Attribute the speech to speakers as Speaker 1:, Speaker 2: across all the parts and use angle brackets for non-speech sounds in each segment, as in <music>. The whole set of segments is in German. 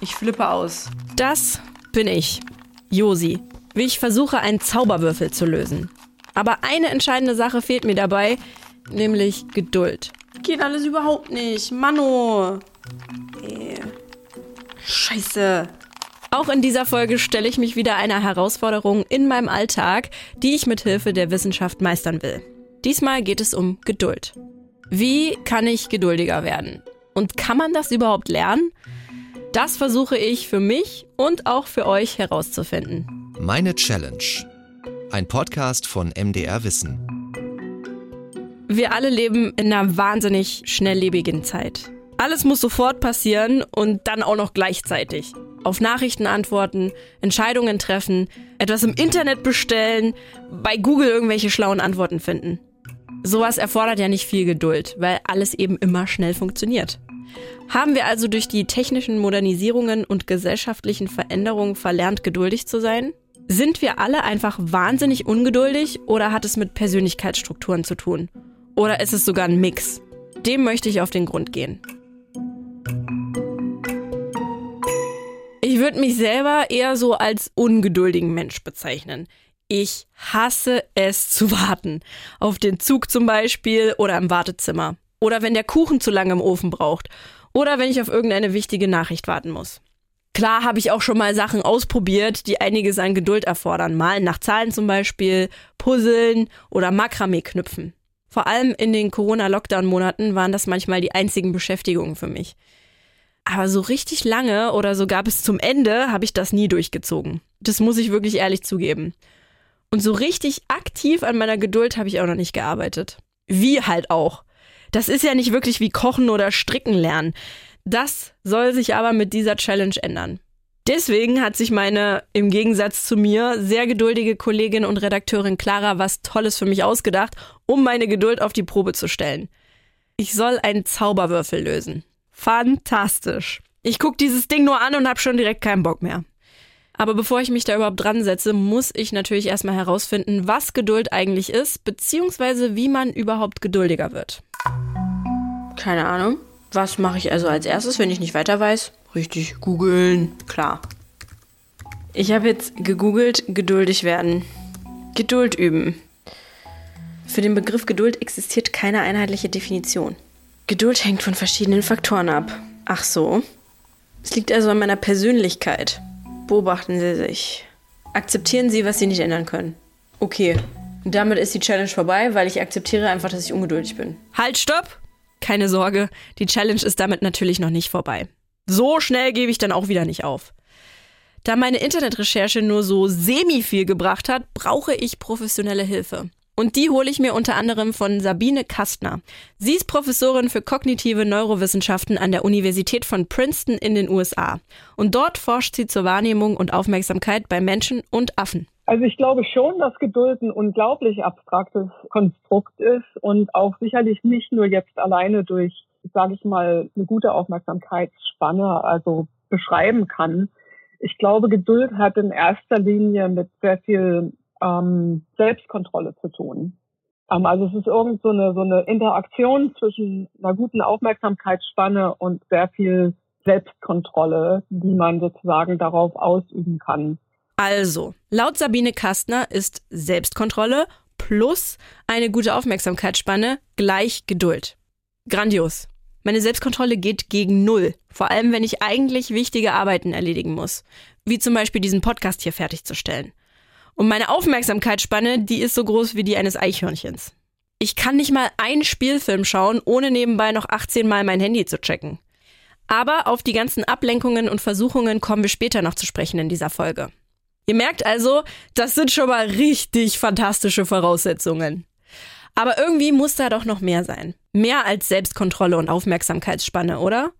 Speaker 1: Ich flippe aus. Das bin ich, Josi, wie ich versuche, einen Zauberwürfel zu lösen. Aber eine entscheidende Sache fehlt mir dabei, nämlich Geduld. Geht alles überhaupt nicht. Mano. Ey. Scheiße. Auch in dieser Folge stelle ich mich wieder einer Herausforderung in meinem Alltag, die ich mit Hilfe der Wissenschaft meistern will. Diesmal geht es um Geduld. Wie kann ich geduldiger werden? Und kann man das überhaupt lernen? Das versuche ich für mich und auch für euch herauszufinden.
Speaker 2: Meine Challenge. Ein Podcast von MDR Wissen.
Speaker 1: Wir alle leben in einer wahnsinnig schnelllebigen Zeit. Alles muss sofort passieren und dann auch noch gleichzeitig. Auf Nachrichten antworten, Entscheidungen treffen, etwas im Internet bestellen, bei Google irgendwelche schlauen Antworten finden. Sowas erfordert ja nicht viel Geduld, weil alles eben immer schnell funktioniert. Haben wir also durch die technischen Modernisierungen und gesellschaftlichen Veränderungen verlernt, geduldig zu sein? Sind wir alle einfach wahnsinnig ungeduldig oder hat es mit Persönlichkeitsstrukturen zu tun? Oder ist es sogar ein Mix? Dem möchte ich auf den Grund gehen. Ich würde mich selber eher so als ungeduldigen Mensch bezeichnen. Ich hasse es zu warten. Auf den Zug zum Beispiel oder im Wartezimmer. Oder wenn der Kuchen zu lange im Ofen braucht. Oder wenn ich auf irgendeine wichtige Nachricht warten muss. Klar habe ich auch schon mal Sachen ausprobiert, die einiges an Geduld erfordern. Malen nach Zahlen zum Beispiel, Puzzeln oder Makramee knüpfen. Vor allem in den Corona-Lockdown-Monaten waren das manchmal die einzigen Beschäftigungen für mich. Aber so richtig lange oder sogar bis zum Ende habe ich das nie durchgezogen. Das muss ich wirklich ehrlich zugeben. Und so richtig aktiv an meiner Geduld habe ich auch noch nicht gearbeitet. Wie halt auch. Das ist ja nicht wirklich wie Kochen oder Stricken lernen. Das soll sich aber mit dieser Challenge ändern. Deswegen hat sich meine, im Gegensatz zu mir, sehr geduldige Kollegin und Redakteurin Clara was Tolles für mich ausgedacht, um meine Geduld auf die Probe zu stellen. Ich soll einen Zauberwürfel lösen. Fantastisch. Ich gucke dieses Ding nur an und habe schon direkt keinen Bock mehr. Aber bevor ich mich da überhaupt dran setze, muss ich natürlich erstmal herausfinden, was Geduld eigentlich ist, beziehungsweise wie man überhaupt geduldiger wird. Keine Ahnung. Was mache ich also als erstes, wenn ich nicht weiter weiß? Richtig, googeln. Klar. Ich habe jetzt gegoogelt, geduldig werden. Geduld üben. Für den Begriff Geduld existiert keine einheitliche Definition. Geduld hängt von verschiedenen Faktoren ab. Ach so. Es liegt also an meiner Persönlichkeit. Beobachten Sie sich. Akzeptieren Sie, was Sie nicht ändern können. Okay. Damit ist die Challenge vorbei, weil ich akzeptiere einfach, dass ich ungeduldig bin. Halt, stopp! Keine Sorge, die Challenge ist damit natürlich noch nicht vorbei. So schnell gebe ich dann auch wieder nicht auf. Da meine Internetrecherche nur so semi viel gebracht hat, brauche ich professionelle Hilfe. Und die hole ich mir unter anderem von Sabine Kastner. Sie ist Professorin für kognitive Neurowissenschaften an der Universität von Princeton in den USA. Und dort forscht sie zur Wahrnehmung und Aufmerksamkeit bei Menschen und Affen.
Speaker 3: Also ich glaube schon, dass Geduld ein unglaublich abstraktes Konstrukt ist und auch sicherlich nicht nur jetzt alleine durch sage ich mal, eine gute Aufmerksamkeitsspanne also beschreiben kann. Ich glaube, Geduld hat in erster Linie mit sehr viel ähm, Selbstkontrolle zu tun. Ähm, also es ist irgend so eine, so eine Interaktion zwischen einer guten Aufmerksamkeitsspanne und sehr viel Selbstkontrolle, die man sozusagen darauf ausüben kann.
Speaker 1: Also, laut Sabine Kastner ist Selbstkontrolle plus eine gute Aufmerksamkeitsspanne gleich Geduld. Grandios. Meine Selbstkontrolle geht gegen Null. Vor allem, wenn ich eigentlich wichtige Arbeiten erledigen muss. Wie zum Beispiel diesen Podcast hier fertigzustellen. Und meine Aufmerksamkeitsspanne, die ist so groß wie die eines Eichhörnchens. Ich kann nicht mal einen Spielfilm schauen, ohne nebenbei noch 18 Mal mein Handy zu checken. Aber auf die ganzen Ablenkungen und Versuchungen kommen wir später noch zu sprechen in dieser Folge. Ihr merkt also, das sind schon mal richtig fantastische Voraussetzungen. Aber irgendwie muss da doch noch mehr sein. Mehr als Selbstkontrolle und Aufmerksamkeitsspanne, oder?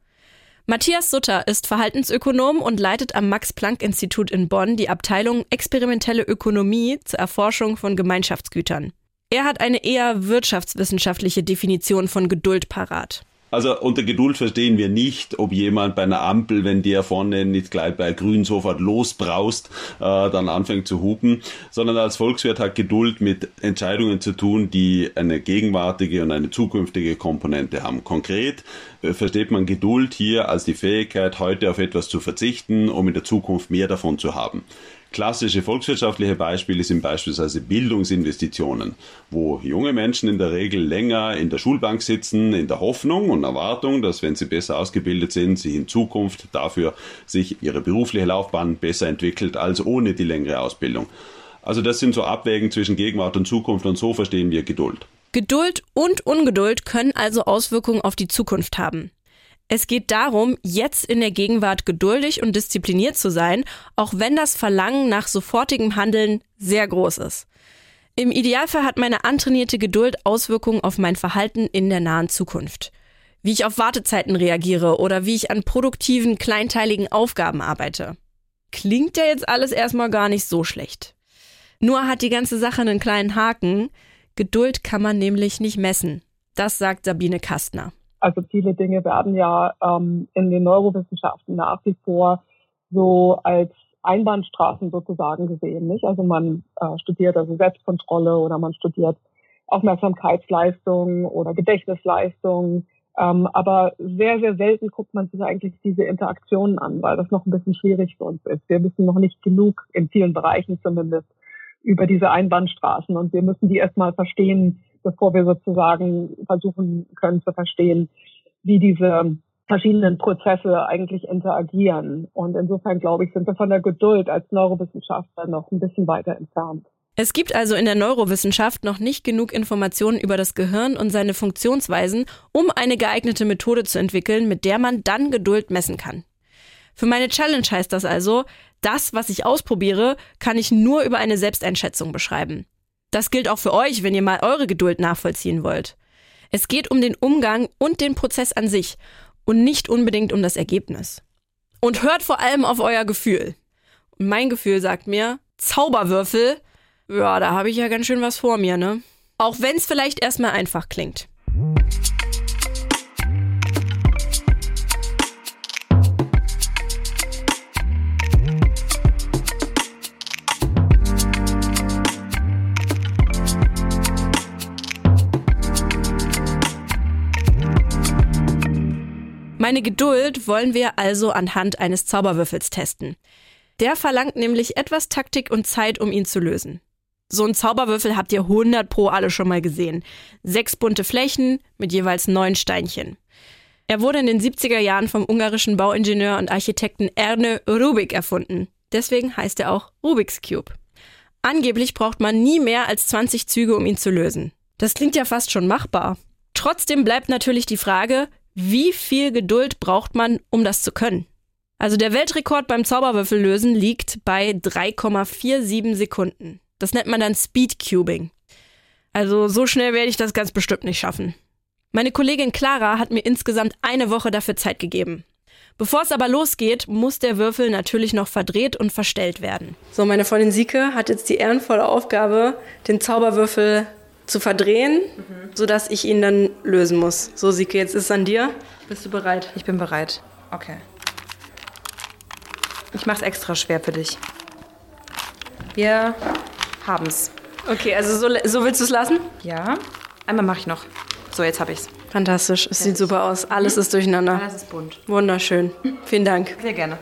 Speaker 1: Matthias Sutter ist Verhaltensökonom und leitet am Max-Planck-Institut in Bonn die Abteilung Experimentelle Ökonomie zur Erforschung von Gemeinschaftsgütern. Er hat eine eher wirtschaftswissenschaftliche Definition von Geduld parat.
Speaker 4: Also unter Geduld verstehen wir nicht, ob jemand bei einer Ampel, wenn der vorne nicht gleich bei Grün sofort losbraust, äh, dann anfängt zu hupen, sondern als Volkswirt hat Geduld mit Entscheidungen zu tun, die eine gegenwärtige und eine zukünftige Komponente haben. Konkret äh, versteht man Geduld hier als die Fähigkeit, heute auf etwas zu verzichten, um in der Zukunft mehr davon zu haben. Klassische volkswirtschaftliche Beispiele sind beispielsweise Bildungsinvestitionen, wo junge Menschen in der Regel länger in der Schulbank sitzen, in der Hoffnung und Erwartung, dass wenn sie besser ausgebildet sind, sie in Zukunft dafür sich ihre berufliche Laufbahn besser entwickelt als ohne die längere Ausbildung. Also das sind so Abwägen zwischen Gegenwart und Zukunft und so verstehen wir Geduld.
Speaker 1: Geduld und Ungeduld können also Auswirkungen auf die Zukunft haben. Es geht darum, jetzt in der Gegenwart geduldig und diszipliniert zu sein, auch wenn das Verlangen nach sofortigem Handeln sehr groß ist. Im Idealfall hat meine antrainierte Geduld Auswirkungen auf mein Verhalten in der nahen Zukunft. Wie ich auf Wartezeiten reagiere oder wie ich an produktiven, kleinteiligen Aufgaben arbeite. Klingt ja jetzt alles erstmal gar nicht so schlecht. Nur hat die ganze Sache einen kleinen Haken. Geduld kann man nämlich nicht messen. Das sagt Sabine Kastner.
Speaker 3: Also viele Dinge werden ja ähm, in den Neurowissenschaften nach wie vor so als Einbahnstraßen sozusagen gesehen, nicht? Also man äh, studiert also Selbstkontrolle oder man studiert Aufmerksamkeitsleistung oder Gedächtnisleistung. Ähm, aber sehr, sehr selten guckt man sich eigentlich diese Interaktionen an, weil das noch ein bisschen schwierig für uns ist. Wir wissen noch nicht genug, in vielen Bereichen zumindest, über diese Einbahnstraßen und wir müssen die erstmal verstehen, bevor wir sozusagen versuchen können zu verstehen, wie diese verschiedenen Prozesse eigentlich interagieren. Und insofern glaube ich, sind wir von der Geduld als Neurowissenschaftler noch ein bisschen weiter entfernt.
Speaker 1: Es gibt also in der Neurowissenschaft noch nicht genug Informationen über das Gehirn und seine Funktionsweisen, um eine geeignete Methode zu entwickeln, mit der man dann Geduld messen kann. Für meine Challenge heißt das also, das, was ich ausprobiere, kann ich nur über eine Selbsteinschätzung beschreiben. Das gilt auch für euch, wenn ihr mal eure Geduld nachvollziehen wollt. Es geht um den Umgang und den Prozess an sich und nicht unbedingt um das Ergebnis. Und hört vor allem auf euer Gefühl. Und mein Gefühl sagt mir, Zauberwürfel, ja, da habe ich ja ganz schön was vor mir, ne? Auch wenn es vielleicht erstmal einfach klingt. Meine Geduld wollen wir also anhand eines Zauberwürfels testen. Der verlangt nämlich etwas Taktik und Zeit, um ihn zu lösen. So ein Zauberwürfel habt ihr 100 pro alle schon mal gesehen. Sechs bunte Flächen mit jeweils neun Steinchen. Er wurde in den 70er Jahren vom ungarischen Bauingenieur und Architekten Erne Rubik erfunden. Deswegen heißt er auch Rubik's Cube. Angeblich braucht man nie mehr als 20 Züge, um ihn zu lösen. Das klingt ja fast schon machbar. Trotzdem bleibt natürlich die Frage, wie viel Geduld braucht man, um das zu können? Also der Weltrekord beim Zauberwürfellösen liegt bei 3,47 Sekunden. Das nennt man dann Speedcubing. Also so schnell werde ich das ganz bestimmt nicht schaffen. Meine Kollegin Clara hat mir insgesamt eine Woche dafür Zeit gegeben. Bevor es aber losgeht, muss der Würfel natürlich noch verdreht und verstellt werden. So, meine Freundin Sieke hat jetzt die ehrenvolle Aufgabe, den Zauberwürfel zu verdrehen, mhm. sodass ich ihn dann lösen muss. So, Sieke, jetzt ist es an dir. Bist du bereit?
Speaker 5: Ich bin bereit. Okay. Ich mach's extra schwer für dich. Wir haben's.
Speaker 1: Okay, also so, so willst du es lassen?
Speaker 5: Ja. Einmal mache ich noch. So, jetzt habe ich's.
Speaker 1: Fantastisch. Es sieht super aus. Alles ist durcheinander.
Speaker 5: Alles ist bunt.
Speaker 1: Wunderschön. Vielen Dank.
Speaker 5: Sehr gerne.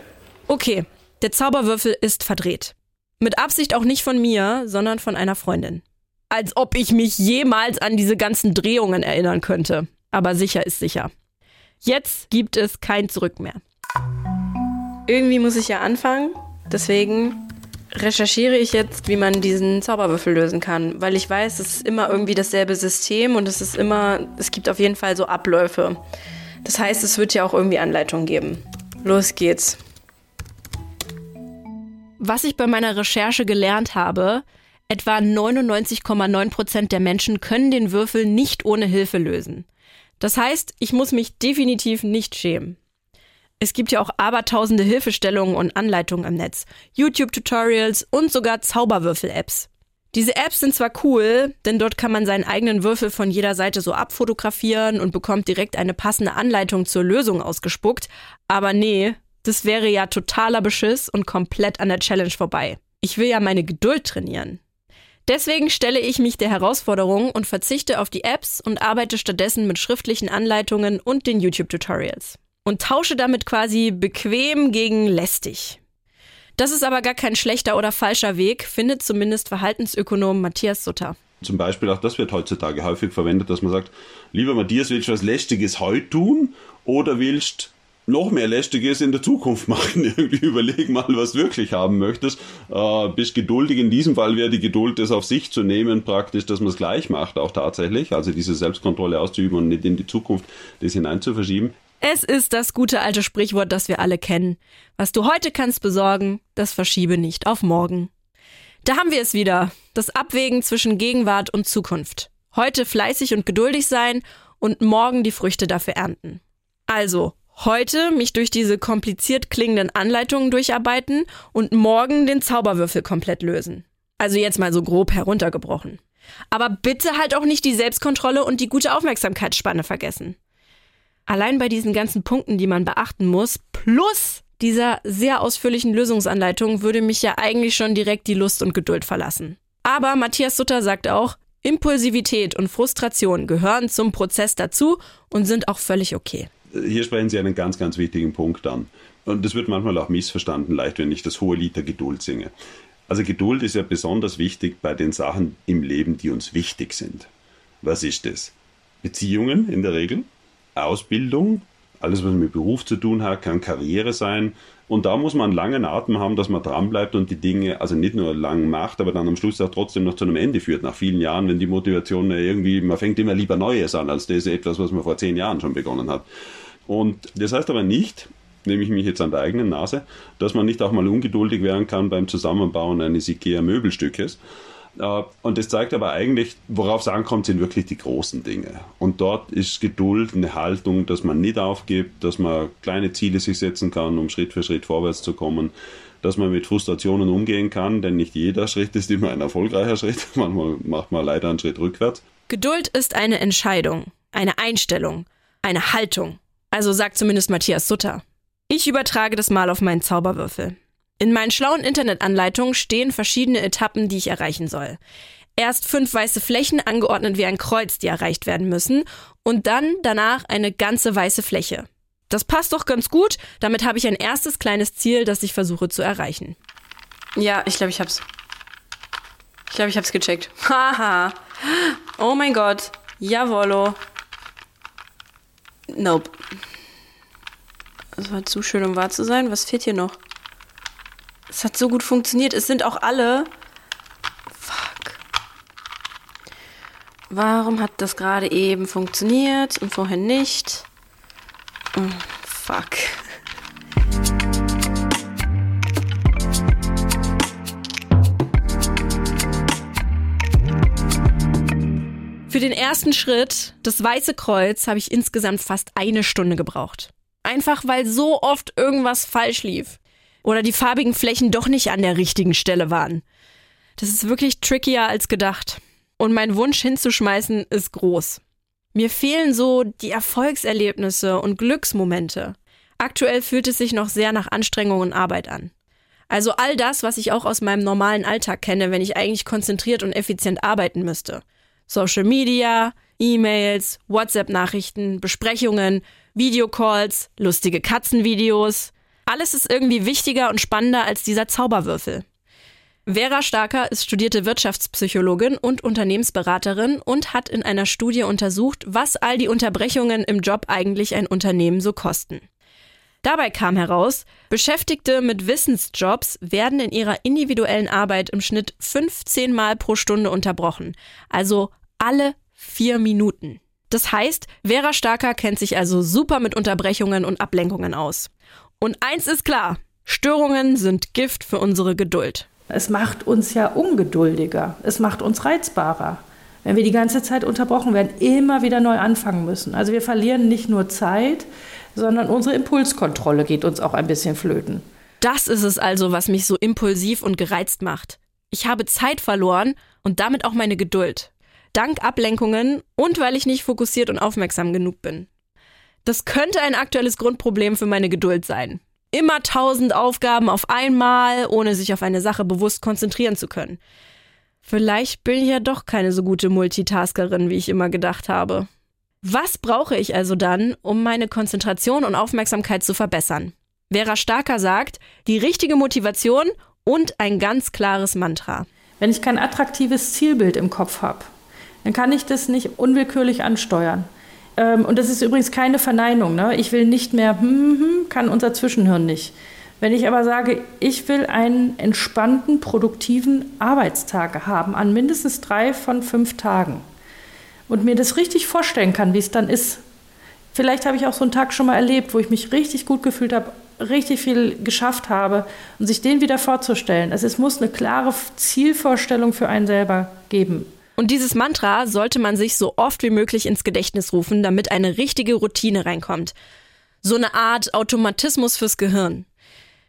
Speaker 1: Okay, der Zauberwürfel ist verdreht. Mit Absicht auch nicht von mir, sondern von einer Freundin als ob ich mich jemals an diese ganzen Drehungen erinnern könnte. Aber sicher ist sicher. Jetzt gibt es kein Zurück mehr. Irgendwie muss ich ja anfangen. Deswegen recherchiere ich jetzt, wie man diesen Zauberwürfel lösen kann, weil ich weiß, es ist immer irgendwie dasselbe System und es ist immer, es gibt auf jeden Fall so Abläufe. Das heißt, es wird ja auch irgendwie Anleitungen geben. Los geht's. Was ich bei meiner Recherche gelernt habe, Etwa 99,9 Prozent der Menschen können den Würfel nicht ohne Hilfe lösen. Das heißt, ich muss mich definitiv nicht schämen. Es gibt ja auch abertausende Hilfestellungen und Anleitungen im Netz, YouTube-Tutorials und sogar Zauberwürfel-Apps. Diese Apps sind zwar cool, denn dort kann man seinen eigenen Würfel von jeder Seite so abfotografieren und bekommt direkt eine passende Anleitung zur Lösung ausgespuckt, aber nee, das wäre ja totaler Beschiss und komplett an der Challenge vorbei. Ich will ja meine Geduld trainieren. Deswegen stelle ich mich der Herausforderung und verzichte auf die Apps und arbeite stattdessen mit schriftlichen Anleitungen und den YouTube-Tutorials. Und tausche damit quasi bequem gegen lästig. Das ist aber gar kein schlechter oder falscher Weg, findet zumindest Verhaltensökonom Matthias Sutter.
Speaker 4: Zum Beispiel auch das wird heutzutage häufig verwendet, dass man sagt, lieber Matthias, willst du was Lästiges heute tun oder willst noch mehr Lästiges in der Zukunft <laughs> machen. Irgendwie überleg mal, was du wirklich haben möchtest. Äh, bist geduldig. In diesem Fall wäre die Geduld, das auf sich zu nehmen, praktisch, dass man es gleich macht, auch tatsächlich. Also diese Selbstkontrolle auszuüben und nicht in die Zukunft das hinein zu verschieben.
Speaker 1: Es ist das gute alte Sprichwort, das wir alle kennen. Was du heute kannst besorgen, das verschiebe nicht auf morgen. Da haben wir es wieder. Das Abwägen zwischen Gegenwart und Zukunft. Heute fleißig und geduldig sein und morgen die Früchte dafür ernten. Also, heute mich durch diese kompliziert klingenden Anleitungen durcharbeiten und morgen den Zauberwürfel komplett lösen. Also jetzt mal so grob heruntergebrochen. Aber bitte halt auch nicht die Selbstkontrolle und die gute Aufmerksamkeitsspanne vergessen. Allein bei diesen ganzen Punkten, die man beachten muss, plus dieser sehr ausführlichen Lösungsanleitung würde mich ja eigentlich schon direkt die Lust und Geduld verlassen. Aber Matthias Sutter sagt auch, Impulsivität und Frustration gehören zum Prozess dazu und sind auch völlig okay.
Speaker 4: Hier sprechen Sie einen ganz, ganz wichtigen Punkt an. Und das wird manchmal auch missverstanden, leicht, wenn ich das hohe Lied der Geduld singe. Also Geduld ist ja besonders wichtig bei den Sachen im Leben, die uns wichtig sind. Was ist das? Beziehungen in der Regel, Ausbildung, alles was mit Beruf zu tun hat, kann Karriere sein. Und da muss man einen langen Atem haben, dass man dranbleibt und die Dinge also nicht nur lang macht, aber dann am Schluss auch trotzdem noch zu einem Ende führt. Nach vielen Jahren, wenn die Motivation irgendwie, man fängt immer lieber Neues an, als das etwas, was man vor zehn Jahren schon begonnen hat. Und das heißt aber nicht, nehme ich mich jetzt an der eigenen Nase, dass man nicht auch mal ungeduldig werden kann beim Zusammenbauen eines IKEA-Möbelstückes und das zeigt aber eigentlich, worauf es ankommt, sind wirklich die großen Dinge. Und dort ist Geduld eine Haltung, dass man nicht aufgibt, dass man kleine Ziele sich setzen kann, um Schritt für Schritt vorwärts zu kommen, dass man mit Frustrationen umgehen kann, denn nicht jeder <laughs> Schritt ist immer ein erfolgreicher Schritt. <laughs> Manchmal macht man leider einen Schritt rückwärts.
Speaker 1: Geduld ist eine Entscheidung, eine Einstellung, eine Haltung. Also sagt zumindest Matthias Sutter. Ich übertrage das mal auf meinen Zauberwürfel. In meinen schlauen Internetanleitungen stehen verschiedene Etappen, die ich erreichen soll. Erst fünf weiße Flächen, angeordnet wie ein Kreuz, die erreicht werden müssen, und dann danach eine ganze weiße Fläche. Das passt doch ganz gut, damit habe ich ein erstes kleines Ziel, das ich versuche zu erreichen.
Speaker 5: Ja, ich glaube, ich hab's. Ich glaube, ich hab's gecheckt. <laughs> Haha. oh mein Gott. Jawollo. Nope. Das war zu schön, um wahr zu sein. Was fehlt hier noch? Es hat so gut funktioniert. Es sind auch alle. Fuck. Warum hat das gerade eben funktioniert und vorher nicht? Oh, fuck.
Speaker 1: Für den ersten Schritt, das Weiße Kreuz, habe ich insgesamt fast eine Stunde gebraucht. Einfach weil so oft irgendwas falsch lief oder die farbigen Flächen doch nicht an der richtigen Stelle waren. Das ist wirklich trickier als gedacht. Und mein Wunsch hinzuschmeißen ist groß. Mir fehlen so die Erfolgserlebnisse und Glücksmomente. Aktuell fühlt es sich noch sehr nach Anstrengung und Arbeit an. Also all das, was ich auch aus meinem normalen Alltag kenne, wenn ich eigentlich konzentriert und effizient arbeiten müsste. Social Media, E-Mails, WhatsApp-Nachrichten, Besprechungen, Videocalls, lustige Katzenvideos, alles ist irgendwie wichtiger und spannender als dieser Zauberwürfel. Vera Starker ist studierte Wirtschaftspsychologin und Unternehmensberaterin und hat in einer Studie untersucht, was all die Unterbrechungen im Job eigentlich ein Unternehmen so kosten. Dabei kam heraus, Beschäftigte mit Wissensjobs werden in ihrer individuellen Arbeit im Schnitt 15 Mal pro Stunde unterbrochen, also alle vier Minuten. Das heißt, Vera Starker kennt sich also super mit Unterbrechungen und Ablenkungen aus. Und eins ist klar, Störungen sind Gift für unsere Geduld.
Speaker 6: Es macht uns ja ungeduldiger, es macht uns reizbarer. Wenn wir die ganze Zeit unterbrochen werden, immer wieder neu anfangen müssen. Also wir verlieren nicht nur Zeit, sondern unsere Impulskontrolle geht uns auch ein bisschen flöten.
Speaker 1: Das ist es also, was mich so impulsiv und gereizt macht. Ich habe Zeit verloren und damit auch meine Geduld. Dank Ablenkungen und weil ich nicht fokussiert und aufmerksam genug bin. Das könnte ein aktuelles Grundproblem für meine Geduld sein. Immer tausend Aufgaben auf einmal, ohne sich auf eine Sache bewusst konzentrieren zu können. Vielleicht bin ich ja doch keine so gute Multitaskerin, wie ich immer gedacht habe. Was brauche ich also dann, um meine Konzentration und Aufmerksamkeit zu verbessern? Vera Starker sagt, die richtige Motivation und ein ganz klares Mantra.
Speaker 6: Wenn ich kein attraktives Zielbild im Kopf habe, dann kann ich das nicht unwillkürlich ansteuern. Ähm, und das ist übrigens keine Verneinung. Ne? Ich will nicht mehr, hm, hm, kann unser Zwischenhirn nicht. Wenn ich aber sage, ich will einen entspannten, produktiven Arbeitstag haben, an mindestens drei von fünf Tagen, und mir das richtig vorstellen kann, wie es dann ist. Vielleicht habe ich auch so einen Tag schon mal erlebt, wo ich mich richtig gut gefühlt habe, richtig viel geschafft habe und sich den wieder vorzustellen. Also es muss eine klare Zielvorstellung für einen selber geben.
Speaker 1: Und dieses Mantra sollte man sich so oft wie möglich ins Gedächtnis rufen, damit eine richtige Routine reinkommt. So eine Art Automatismus fürs Gehirn.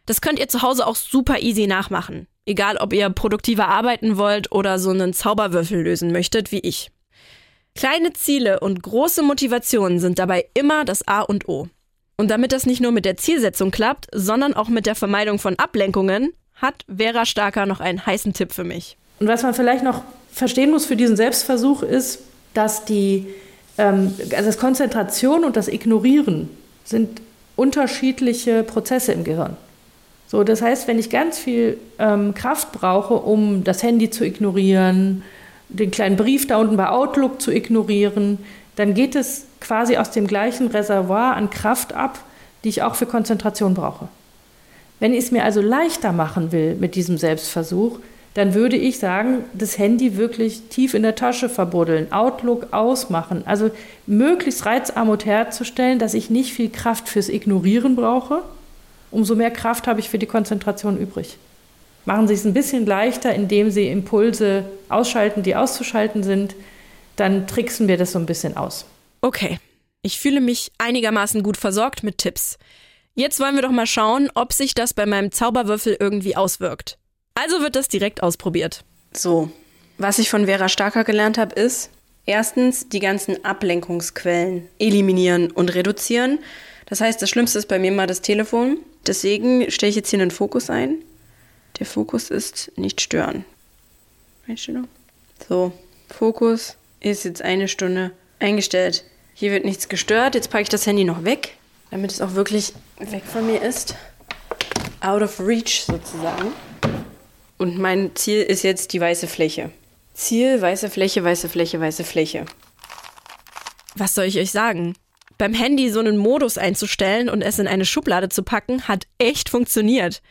Speaker 1: Das könnt ihr zu Hause auch super easy nachmachen. Egal, ob ihr produktiver arbeiten wollt oder so einen Zauberwürfel lösen möchtet, wie ich. Kleine Ziele und große Motivationen sind dabei immer das A und O. Und damit das nicht nur mit der Zielsetzung klappt, sondern auch mit der Vermeidung von Ablenkungen, hat Vera Starker noch einen heißen Tipp für mich.
Speaker 6: Und was man vielleicht noch verstehen muss für diesen Selbstversuch ist, dass die ähm, also das Konzentration und das Ignorieren sind unterschiedliche Prozesse im Gehirn. So, das heißt, wenn ich ganz viel ähm, Kraft brauche, um das Handy zu ignorieren, den kleinen Brief da unten bei Outlook zu ignorieren, dann geht es quasi aus dem gleichen Reservoir an Kraft ab, die ich auch für Konzentration brauche. Wenn ich es mir also leichter machen will mit diesem Selbstversuch, dann würde ich sagen, das Handy wirklich tief in der Tasche verbuddeln, Outlook ausmachen, also möglichst reizarmut herzustellen, dass ich nicht viel Kraft fürs Ignorieren brauche. Umso mehr Kraft habe ich für die Konzentration übrig machen Sie es ein bisschen leichter, indem Sie Impulse ausschalten, die auszuschalten sind. Dann tricksen wir das so ein bisschen aus.
Speaker 1: Okay, ich fühle mich einigermaßen gut versorgt mit Tipps. Jetzt wollen wir doch mal schauen, ob sich das bei meinem Zauberwürfel irgendwie auswirkt. Also wird das direkt ausprobiert.
Speaker 5: So, was ich von Vera Starker gelernt habe, ist, erstens die ganzen Ablenkungsquellen eliminieren und reduzieren. Das heißt, das Schlimmste ist bei mir mal das Telefon. Deswegen stelle ich jetzt hier einen Fokus ein. Der Fokus ist nicht stören. Einstellung. So, Fokus ist jetzt eine Stunde eingestellt. Hier wird nichts gestört. Jetzt packe ich das Handy noch weg, damit es auch wirklich weg von mir ist. Out of reach sozusagen. Und mein Ziel ist jetzt die weiße Fläche. Ziel, weiße Fläche, weiße Fläche, weiße Fläche.
Speaker 1: Was soll ich euch sagen? Beim Handy so einen Modus einzustellen und es in eine Schublade zu packen, hat echt funktioniert.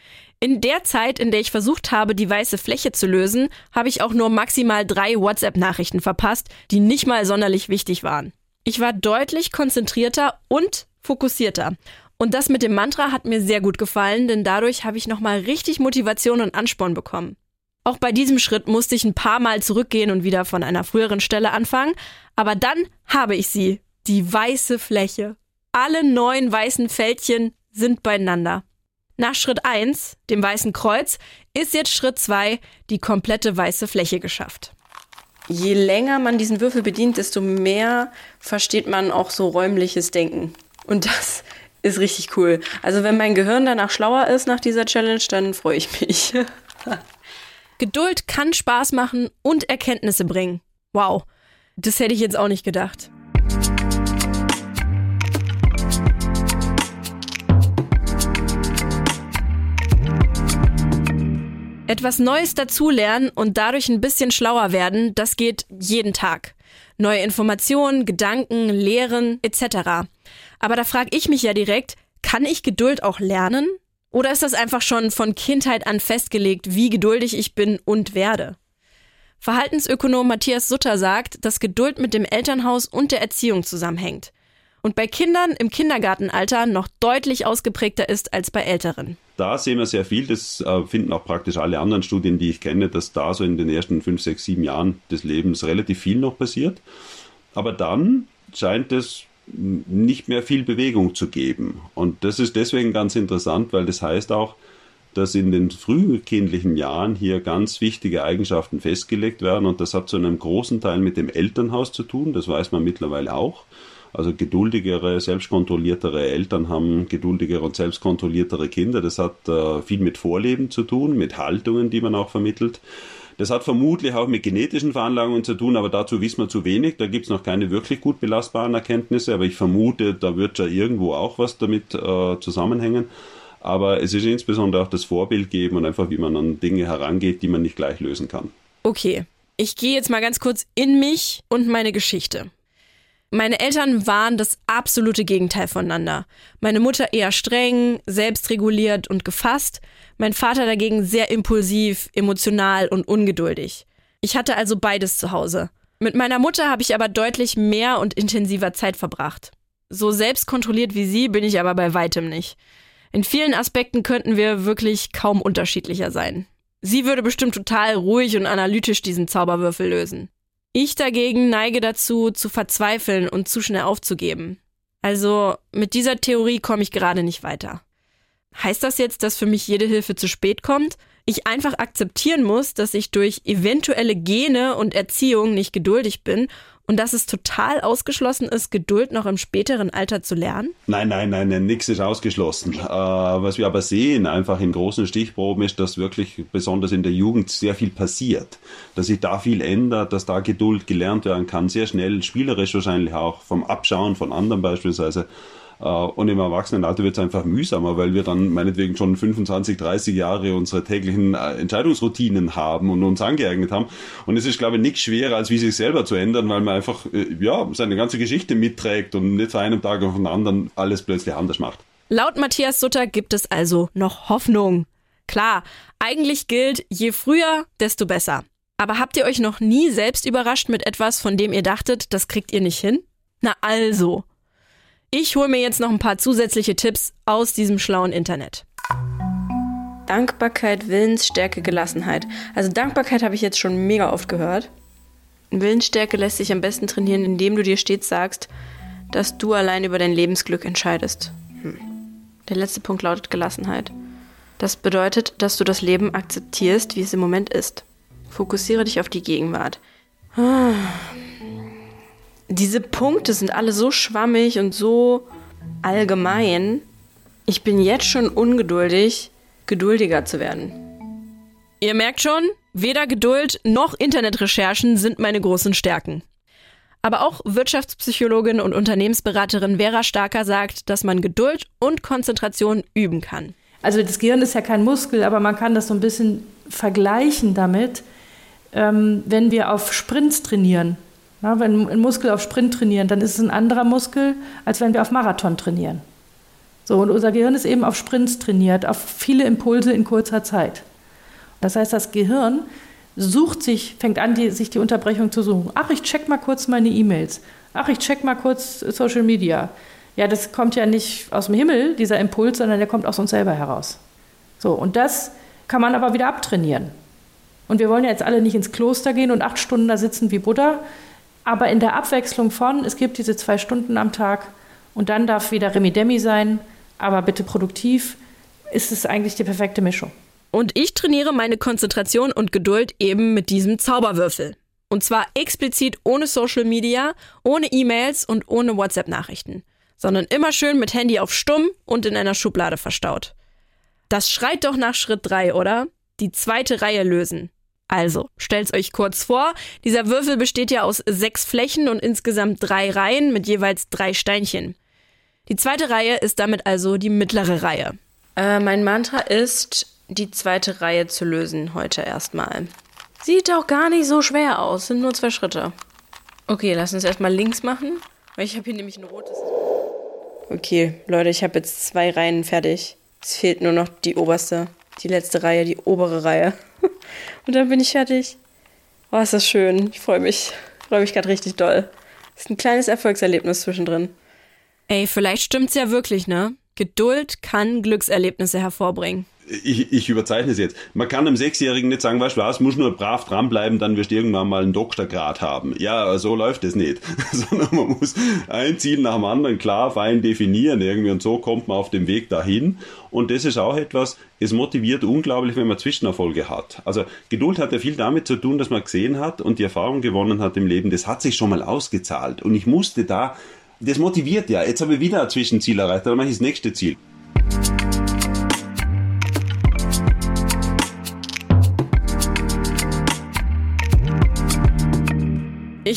Speaker 1: In der Zeit, in der ich versucht habe, die weiße Fläche zu lösen, habe ich auch nur maximal drei WhatsApp-Nachrichten verpasst, die nicht mal sonderlich wichtig waren. Ich war deutlich konzentrierter und fokussierter. Und das mit dem Mantra hat mir sehr gut gefallen, denn dadurch habe ich nochmal richtig Motivation und Ansporn bekommen. Auch bei diesem Schritt musste ich ein paar Mal zurückgehen und wieder von einer früheren Stelle anfangen, aber dann habe ich sie, die weiße Fläche. Alle neun weißen Fältchen sind beieinander. Nach Schritt 1, dem weißen Kreuz, ist jetzt Schritt 2, die komplette weiße Fläche geschafft.
Speaker 5: Je länger man diesen Würfel bedient, desto mehr versteht man auch so räumliches Denken. Und das ist richtig cool. Also wenn mein Gehirn danach schlauer ist nach dieser Challenge, dann freue ich mich. <laughs>
Speaker 1: Geduld kann Spaß machen und Erkenntnisse bringen. Wow, das hätte ich jetzt auch nicht gedacht. Etwas Neues dazulernen und dadurch ein bisschen schlauer werden, das geht jeden Tag. Neue Informationen, Gedanken, Lehren etc. Aber da frage ich mich ja direkt, kann ich Geduld auch lernen? Oder ist das einfach schon von Kindheit an festgelegt, wie geduldig ich bin und werde? Verhaltensökonom Matthias Sutter sagt, dass Geduld mit dem Elternhaus und der Erziehung zusammenhängt und bei Kindern im Kindergartenalter noch deutlich ausgeprägter ist als bei Älteren.
Speaker 4: Da sehen wir sehr viel, das äh, finden auch praktisch alle anderen Studien, die ich kenne, dass da so in den ersten fünf, sechs, sieben Jahren des Lebens relativ viel noch passiert. Aber dann scheint es nicht mehr viel Bewegung zu geben. Und das ist deswegen ganz interessant, weil das heißt auch, dass in den frühkindlichen Jahren hier ganz wichtige Eigenschaften festgelegt werden und das hat zu einem großen Teil mit dem Elternhaus zu tun, das weiß man mittlerweile auch. Also geduldigere, selbstkontrolliertere Eltern haben geduldigere und selbstkontrolliertere Kinder. Das hat äh, viel mit Vorleben zu tun, mit Haltungen, die man auch vermittelt. Das hat vermutlich auch mit genetischen Veranlagungen zu tun, aber dazu wissen wir zu wenig. Da gibt es noch keine wirklich gut belastbaren Erkenntnisse, aber ich vermute, da wird ja irgendwo auch was damit äh, zusammenhängen. Aber es ist insbesondere auch das Vorbild geben und einfach, wie man an Dinge herangeht, die man nicht gleich lösen kann.
Speaker 1: Okay, ich gehe jetzt mal ganz kurz in mich und meine Geschichte. Meine Eltern waren das absolute Gegenteil voneinander. Meine Mutter eher streng, selbstreguliert und gefasst, mein Vater dagegen sehr impulsiv, emotional und ungeduldig. Ich hatte also beides zu Hause. Mit meiner Mutter habe ich aber deutlich mehr und intensiver Zeit verbracht. So selbstkontrolliert wie sie bin ich aber bei weitem nicht. In vielen Aspekten könnten wir wirklich kaum unterschiedlicher sein. Sie würde bestimmt total ruhig und analytisch diesen Zauberwürfel lösen. Ich dagegen neige dazu, zu verzweifeln und zu schnell aufzugeben. Also mit dieser Theorie komme ich gerade nicht weiter. Heißt das jetzt, dass für mich jede Hilfe zu spät kommt? Ich einfach akzeptieren muss, dass ich durch eventuelle Gene und Erziehung nicht geduldig bin und dass es total ausgeschlossen ist, Geduld noch im späteren Alter zu lernen?
Speaker 4: Nein, nein, nein, nein nichts ist ausgeschlossen. Äh, was wir aber sehen, einfach in großen Stichproben, ist, dass wirklich besonders in der Jugend sehr viel passiert. Dass sich da viel ändert, dass da Geduld gelernt werden kann, sehr schnell, spielerisch wahrscheinlich auch, vom Abschauen von anderen beispielsweise. Äh, und im Erwachsenenalter wird es einfach mühsamer, weil wir dann meinetwegen schon 25, 30 Jahre unsere täglichen äh, Entscheidungsroutinen haben und uns angeeignet haben. Und es ist, glaube ich, nichts schwerer, als wie sich selber zu ändern, weil man einfach äh, ja, seine ganze Geschichte mitträgt und nicht von einem Tag auf den anderen alles plötzlich anders macht.
Speaker 1: Laut Matthias Sutter gibt es also noch Hoffnung. Klar, eigentlich gilt, je früher, desto besser. Aber habt ihr euch noch nie selbst überrascht mit etwas, von dem ihr dachtet, das kriegt ihr nicht hin? Na also, ich hole mir jetzt noch ein paar zusätzliche Tipps aus diesem schlauen Internet.
Speaker 5: Dankbarkeit, Willensstärke, Gelassenheit. Also Dankbarkeit habe ich jetzt schon mega oft gehört. Willensstärke lässt sich am besten trainieren, indem du dir stets sagst, dass du allein über dein Lebensglück entscheidest. Hm. Der letzte Punkt lautet Gelassenheit. Das bedeutet, dass du das Leben akzeptierst, wie es im Moment ist. Fokussiere dich auf die Gegenwart. Ah, diese Punkte sind alle so schwammig und so allgemein. Ich bin jetzt schon ungeduldig, geduldiger zu werden.
Speaker 1: Ihr merkt schon, weder Geduld noch Internetrecherchen sind meine großen Stärken. Aber auch Wirtschaftspsychologin und Unternehmensberaterin Vera Starker sagt, dass man Geduld und Konzentration üben kann.
Speaker 6: Also das Gehirn ist ja kein Muskel, aber man kann das so ein bisschen vergleichen damit, ähm, wenn wir auf Sprints trainieren. Ja, wenn ein Muskel auf Sprint trainieren, dann ist es ein anderer Muskel, als wenn wir auf Marathon trainieren. So, und unser Gehirn ist eben auf Sprints trainiert, auf viele Impulse in kurzer Zeit. Das heißt, das Gehirn sucht sich, fängt an, die, sich die Unterbrechung zu suchen. Ach, ich check mal kurz meine E-Mails. Ach, ich check mal kurz Social Media. Ja, das kommt ja nicht aus dem Himmel, dieser Impuls, sondern der kommt aus uns selber heraus. So, und das kann man aber wieder abtrainieren. Und wir wollen ja jetzt alle nicht ins Kloster gehen und acht Stunden da sitzen wie Buddha, aber in der Abwechslung von, es gibt diese zwei Stunden am Tag und dann darf wieder Remi-Demi sein, aber bitte produktiv, ist es eigentlich die perfekte Mischung.
Speaker 1: Und ich trainiere meine Konzentration und Geduld eben mit diesem Zauberwürfel. Und zwar explizit ohne Social Media, ohne E-Mails und ohne WhatsApp-Nachrichten, sondern immer schön mit Handy auf Stumm und in einer Schublade verstaut. Das schreit doch nach Schritt 3, oder? Die zweite Reihe lösen. Also, stellt's euch kurz vor, dieser Würfel besteht ja aus sechs Flächen und insgesamt drei Reihen mit jeweils drei Steinchen. Die zweite Reihe ist damit also die mittlere Reihe.
Speaker 5: Äh, mein Mantra ist, die zweite Reihe zu lösen heute erstmal. Sieht doch gar nicht so schwer aus, sind nur zwei Schritte. Okay, lass uns erstmal links machen, weil ich habe hier nämlich ein rotes. Okay, Leute, ich habe jetzt zwei Reihen fertig. Es fehlt nur noch die oberste, die letzte Reihe, die obere Reihe. Und dann bin ich fertig. Oh, ist das schön. Ich freue mich. Freue mich gerade richtig doll. Ist ein kleines Erfolgserlebnis zwischendrin.
Speaker 1: Ey, vielleicht stimmt's ja wirklich, ne? Geduld kann Glückserlebnisse hervorbringen
Speaker 4: ich, ich überzeichne es jetzt. Man kann einem Sechsjährigen nicht sagen, weißt du was, muss nur brav dranbleiben, dann wirst du irgendwann mal einen Doktorgrad haben. Ja, so läuft es nicht. <laughs> Sondern man muss ein Ziel nach dem anderen klar, fein definieren irgendwie und so kommt man auf dem Weg dahin. Und das ist auch etwas, es motiviert unglaublich, wenn man Zwischenerfolge hat. Also Geduld hat ja viel damit zu tun, dass man gesehen hat und die Erfahrung gewonnen hat im Leben, das hat sich schon mal ausgezahlt. Und ich musste da, das motiviert ja. Jetzt habe ich wieder ein Zwischenziel erreicht, dann mache ich das nächste Ziel.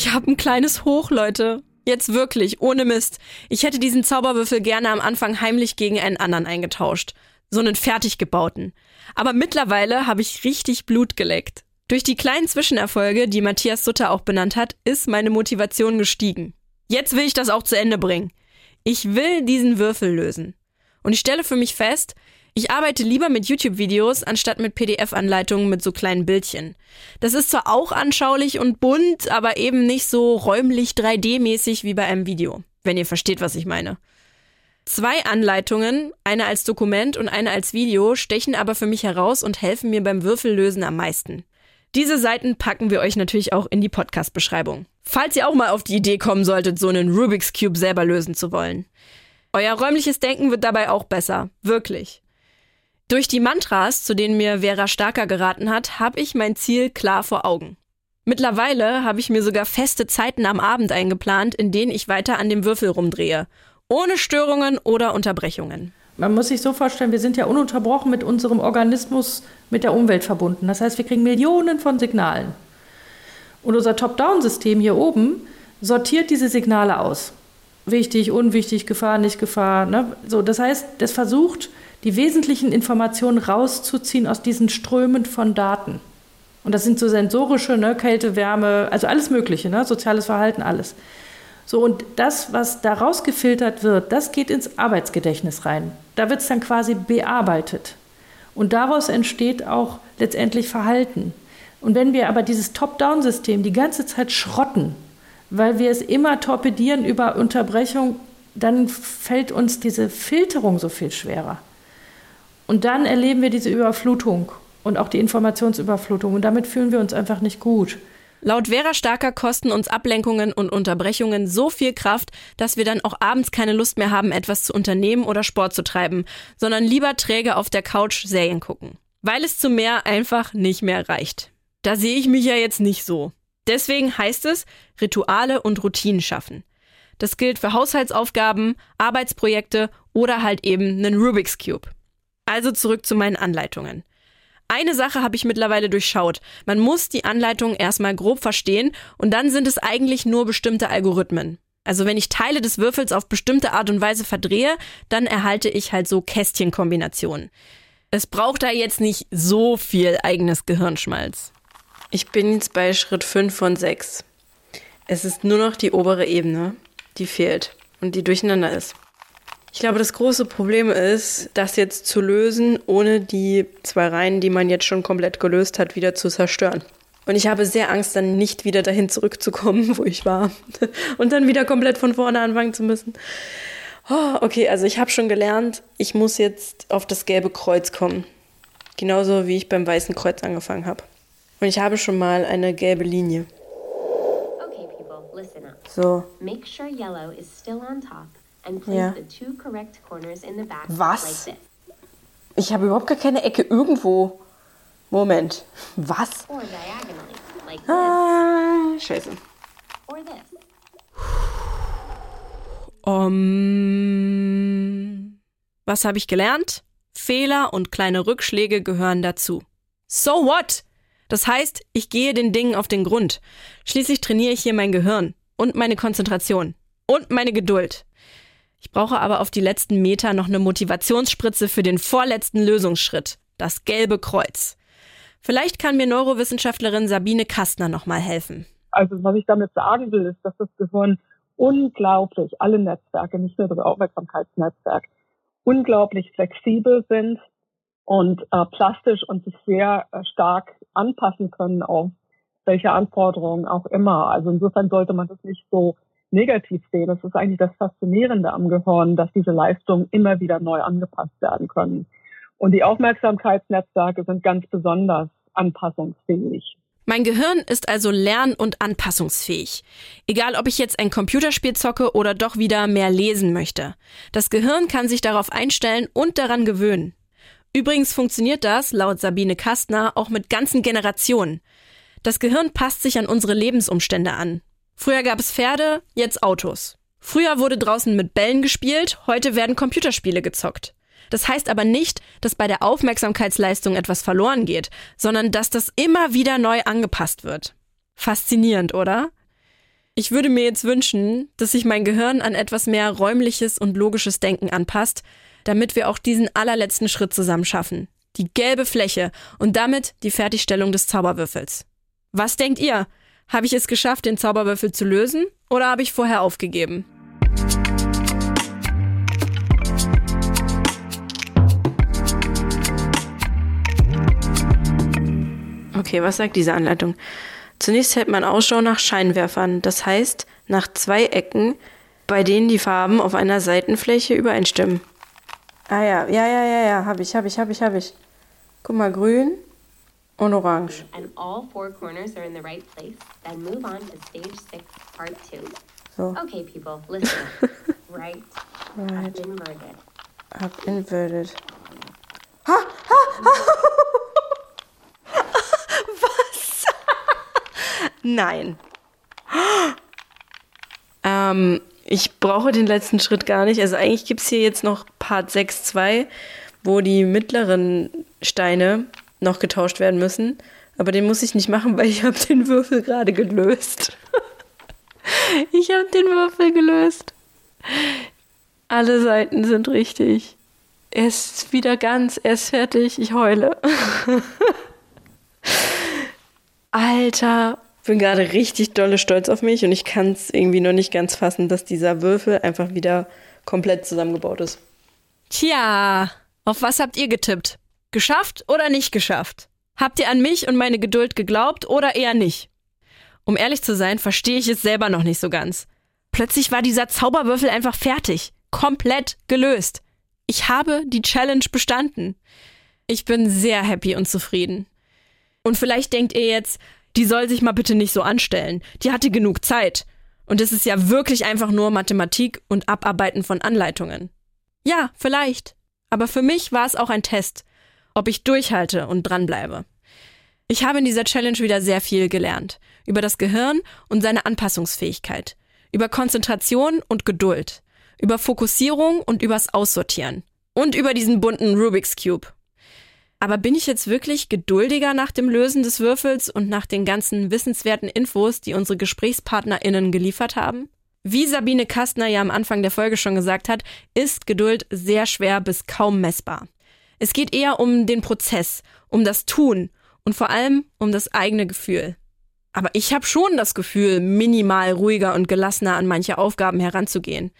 Speaker 1: Ich habe ein kleines Hoch, Leute. Jetzt wirklich, ohne Mist. Ich hätte diesen Zauberwürfel gerne am Anfang heimlich gegen einen anderen eingetauscht. So einen fertig gebauten. Aber mittlerweile habe ich richtig Blut geleckt. Durch die kleinen Zwischenerfolge, die Matthias Sutter auch benannt hat, ist meine Motivation gestiegen. Jetzt will ich das auch zu Ende bringen. Ich will diesen Würfel lösen. Und ich stelle für mich fest, ich arbeite lieber mit YouTube-Videos anstatt mit PDF-Anleitungen mit so kleinen Bildchen. Das ist zwar auch anschaulich und bunt, aber eben nicht so räumlich 3D-mäßig wie bei einem Video, wenn ihr versteht, was ich meine. Zwei Anleitungen, eine als Dokument und eine als Video, stechen aber für mich heraus und helfen mir beim Würfellösen am meisten. Diese Seiten packen wir euch natürlich auch in die Podcast-Beschreibung. Falls ihr auch mal auf die Idee kommen solltet, so einen Rubik's Cube selber lösen zu wollen. Euer räumliches Denken wird dabei auch besser. Wirklich. Durch die Mantras, zu denen mir Vera Starker geraten hat, habe ich mein Ziel klar vor Augen. Mittlerweile habe ich mir sogar feste Zeiten am Abend eingeplant, in denen ich weiter an dem Würfel rumdrehe. Ohne Störungen oder Unterbrechungen.
Speaker 6: Man muss sich so vorstellen, wir sind ja ununterbrochen mit unserem Organismus mit der Umwelt verbunden. Das heißt, wir kriegen Millionen von Signalen. Und unser Top-Down-System hier oben sortiert diese Signale aus. Wichtig, unwichtig, Gefahr, nicht Gefahr. Ne? So, das heißt, das versucht, die wesentlichen Informationen rauszuziehen aus diesen Strömen von Daten. Und das sind so sensorische, ne, Kälte, Wärme, also alles Mögliche, ne, soziales Verhalten, alles. So, und das, was da rausgefiltert wird, das geht ins Arbeitsgedächtnis rein. Da wird es dann quasi bearbeitet. Und daraus entsteht auch letztendlich Verhalten. Und wenn wir aber dieses Top-Down-System die ganze Zeit schrotten, weil wir es immer torpedieren über Unterbrechung, dann fällt uns diese Filterung so viel schwerer. Und dann erleben wir diese Überflutung und auch die Informationsüberflutung. Und damit fühlen wir uns einfach nicht gut.
Speaker 1: Laut Vera Starker kosten uns Ablenkungen und Unterbrechungen so viel Kraft, dass wir dann auch abends keine Lust mehr haben, etwas zu unternehmen oder Sport zu treiben, sondern lieber träge auf der Couch Serien gucken. Weil es zu mehr einfach nicht mehr reicht. Da sehe ich mich ja jetzt nicht so. Deswegen heißt es Rituale und Routinen schaffen. Das gilt für Haushaltsaufgaben, Arbeitsprojekte oder halt eben einen Rubik's Cube. Also zurück zu meinen Anleitungen. Eine Sache habe ich mittlerweile durchschaut. Man muss die Anleitungen erstmal grob verstehen und dann sind es eigentlich nur bestimmte Algorithmen. Also wenn ich Teile des Würfels auf bestimmte Art und Weise verdrehe, dann erhalte ich halt so Kästchenkombinationen. Es braucht da jetzt nicht so viel eigenes Gehirnschmalz.
Speaker 5: Ich bin jetzt bei Schritt 5 von 6. Es ist nur noch die obere Ebene, die fehlt und die durcheinander ist. Ich glaube, das große Problem ist, das jetzt zu lösen, ohne die zwei Reihen, die man jetzt schon komplett gelöst hat, wieder zu zerstören. Und ich habe sehr Angst, dann nicht wieder dahin zurückzukommen, <laughs> wo ich war. Und dann wieder komplett von vorne anfangen zu müssen. Oh, okay, also ich habe schon gelernt, ich muss jetzt auf das gelbe Kreuz kommen. Genauso wie ich beim weißen Kreuz angefangen habe. Und ich habe schon mal eine gelbe Linie. Okay, people, listen up. So. Make sure yellow is still on top ja. Was? Ich habe überhaupt gar keine Ecke irgendwo. Moment. Was? ah, scheiße.
Speaker 1: Um, was habe ich gelernt? Fehler und kleine Rückschläge gehören dazu. So what? Das heißt, ich gehe den Dingen auf den Grund. Schließlich trainiere ich hier mein Gehirn und meine Konzentration und meine Geduld. Ich brauche aber auf die letzten Meter noch eine Motivationsspritze für den vorletzten Lösungsschritt, das gelbe Kreuz. Vielleicht kann mir Neurowissenschaftlerin Sabine Kastner nochmal helfen.
Speaker 3: Also was ich damit sagen will, ist, dass das Gehirn unglaublich, alle Netzwerke, nicht nur das Aufmerksamkeitsnetzwerk, unglaublich flexibel sind und äh, plastisch und sich sehr äh, stark anpassen können auf welche Anforderungen auch immer. Also insofern sollte man das nicht so negativ sehen. Das ist eigentlich das Faszinierende am Gehirn, dass diese Leistungen immer wieder neu angepasst werden können. Und die Aufmerksamkeitsnetzwerke sind ganz besonders anpassungsfähig.
Speaker 1: Mein Gehirn ist also lern- und anpassungsfähig. Egal, ob ich jetzt ein Computerspiel zocke oder doch wieder mehr lesen möchte. Das Gehirn kann sich darauf einstellen und daran gewöhnen. Übrigens funktioniert das, laut Sabine Kastner, auch mit ganzen Generationen. Das Gehirn passt sich an unsere Lebensumstände an. Früher gab es Pferde, jetzt Autos. Früher wurde draußen mit Bällen gespielt, heute werden Computerspiele gezockt. Das heißt aber nicht, dass bei der Aufmerksamkeitsleistung etwas verloren geht, sondern dass das immer wieder neu angepasst wird. Faszinierend, oder? Ich würde mir jetzt wünschen, dass sich mein Gehirn an etwas mehr räumliches und logisches Denken anpasst, damit wir auch diesen allerletzten Schritt zusammen schaffen. Die gelbe Fläche und damit die Fertigstellung des Zauberwürfels. Was denkt ihr? Habe ich es geschafft, den Zauberwürfel zu lösen oder habe ich vorher aufgegeben? Okay, was sagt diese Anleitung? Zunächst hält man Ausschau nach Scheinwerfern, das heißt nach zwei Ecken, bei denen die Farben auf einer Seitenfläche übereinstimmen. Ah ja, ja, ja, ja, ja, habe ich, habe ich, habe ich, habe ich. Guck mal, grün und orange. And all four corners are in the right place. Then move on to stage six, part two. So. Okay, people, listen. <laughs> right. Right. Up inverted. Up inverted. Ha, ha, ha. <laughs> <laughs> Nein. <gasps> ähm, ich brauche den letzten Schritt gar nicht. Also eigentlich gibt es hier jetzt noch Part 6.2, wo die mittleren Steine noch getauscht werden müssen. Aber den muss ich nicht machen, weil ich habe <laughs> den Würfel gerade gelöst. <laughs> ich habe den Würfel gelöst. Alle Seiten sind richtig. Er ist wieder ganz, er ist fertig, ich heule. <laughs> Alter, bin gerade richtig dolle stolz auf mich und ich kann es irgendwie noch nicht ganz fassen, dass dieser Würfel einfach wieder komplett zusammengebaut ist. Tja, auf was habt ihr getippt? Geschafft oder nicht geschafft? Habt ihr an mich und meine Geduld geglaubt oder eher nicht? Um ehrlich zu sein, verstehe ich es selber noch nicht so ganz. Plötzlich war dieser Zauberwürfel einfach fertig, komplett gelöst. Ich habe die Challenge bestanden. Ich bin sehr happy und zufrieden. Und vielleicht denkt ihr jetzt, die soll sich mal bitte nicht so anstellen. Die hatte genug Zeit. Und es ist ja wirklich einfach nur Mathematik und Abarbeiten von Anleitungen. Ja, vielleicht. Aber für mich war es auch ein Test, ob ich durchhalte und dranbleibe. Ich habe in dieser Challenge wieder sehr viel gelernt. Über das Gehirn und seine Anpassungsfähigkeit. Über Konzentration und Geduld. Über Fokussierung und übers Aussortieren. Und über diesen bunten Rubik's Cube. Aber bin ich jetzt wirklich geduldiger nach dem Lösen des Würfels und nach den ganzen wissenswerten Infos, die unsere GesprächspartnerInnen geliefert haben? Wie Sabine Kastner ja am Anfang der Folge schon gesagt hat, ist Geduld sehr schwer bis kaum messbar. Es geht eher um den Prozess, um das Tun und vor allem um das eigene Gefühl. Aber ich habe schon das Gefühl, minimal ruhiger und gelassener an manche Aufgaben heranzugehen.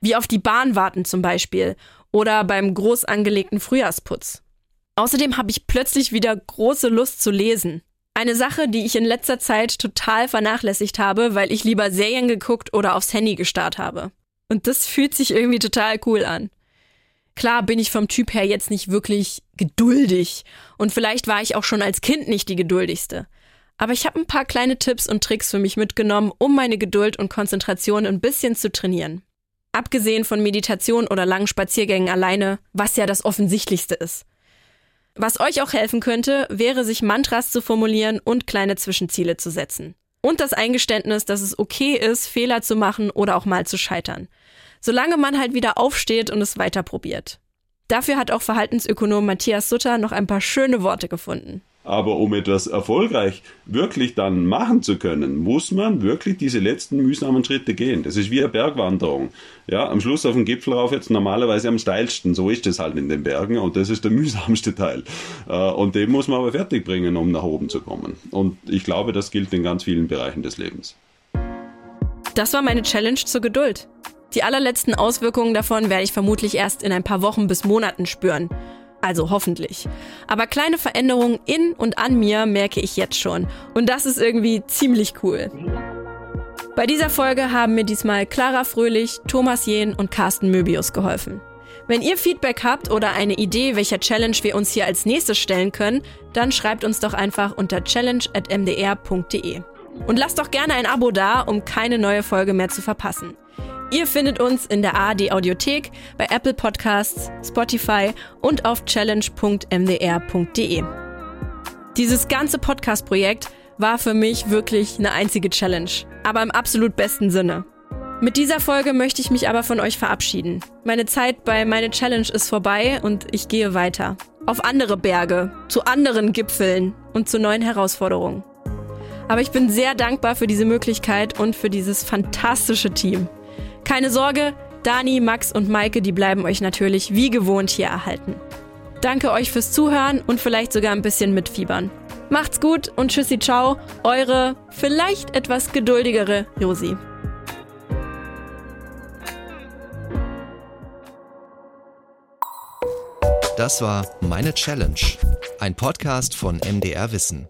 Speaker 1: Wie auf die Bahn warten zum Beispiel oder beim groß angelegten Frühjahrsputz. Außerdem habe ich plötzlich wieder große Lust zu lesen. Eine Sache, die ich in letzter Zeit total vernachlässigt habe, weil ich lieber Serien geguckt oder aufs Handy gestarrt habe. Und das fühlt sich irgendwie total cool an. Klar bin ich vom Typ her jetzt nicht wirklich geduldig und vielleicht war ich auch schon als Kind nicht die geduldigste. Aber ich habe ein paar kleine Tipps und Tricks für mich mitgenommen, um meine Geduld und Konzentration ein bisschen zu trainieren. Abgesehen von Meditation oder langen Spaziergängen alleine, was ja das Offensichtlichste ist. Was euch auch helfen könnte, wäre sich Mantras zu formulieren und kleine Zwischenziele zu setzen. Und das Eingeständnis, dass es okay ist, Fehler zu machen oder auch mal zu scheitern. Solange man halt wieder aufsteht und es weiter probiert. Dafür hat auch Verhaltensökonom Matthias Sutter noch ein paar schöne Worte gefunden.
Speaker 4: Aber um etwas erfolgreich wirklich dann machen zu können, muss man wirklich diese letzten mühsamen Schritte gehen. Das ist wie eine Bergwanderung. Ja, am Schluss auf den Gipfel rauf jetzt normalerweise am steilsten. So ist es halt in den Bergen und das ist der <laughs> mühsamste Teil. Äh, und den muss man aber fertig bringen, um nach oben zu kommen. Und ich glaube, das gilt in ganz vielen Bereichen des Lebens.
Speaker 1: Das war meine Challenge zur Geduld. Die allerletzten Auswirkungen davon werde ich vermutlich erst in ein paar Wochen bis Monaten spüren. Also hoffentlich. Aber kleine Veränderungen in und an mir merke ich jetzt schon. Und das ist irgendwie ziemlich cool. Bei dieser Folge haben mir diesmal Clara Fröhlich, Thomas Jehn und Carsten Möbius geholfen. Wenn ihr Feedback habt oder eine Idee, welcher Challenge wir uns hier als nächstes stellen können, dann schreibt uns doch einfach unter challenge.mdr.de. Und lasst doch gerne ein Abo da, um keine neue Folge mehr zu verpassen. Ihr findet uns in der ARD Audiothek, bei Apple Podcasts, Spotify und auf challenge.mdr.de. Dieses ganze Podcast-Projekt war für mich wirklich eine einzige Challenge, aber im absolut besten Sinne. Mit dieser Folge möchte ich mich aber von euch verabschieden. Meine Zeit bei Meine Challenge ist vorbei und ich gehe weiter. Auf andere Berge, zu anderen Gipfeln und zu neuen Herausforderungen. Aber ich bin sehr dankbar für diese Möglichkeit und für dieses fantastische Team. Keine Sorge, Dani, Max und Maike, die bleiben euch natürlich wie gewohnt hier erhalten. Danke euch fürs Zuhören und vielleicht sogar ein bisschen mitfiebern. Macht's gut und tschüssi ciao, eure vielleicht etwas geduldigere Josi.
Speaker 2: Das war Meine Challenge, ein Podcast von MDR Wissen.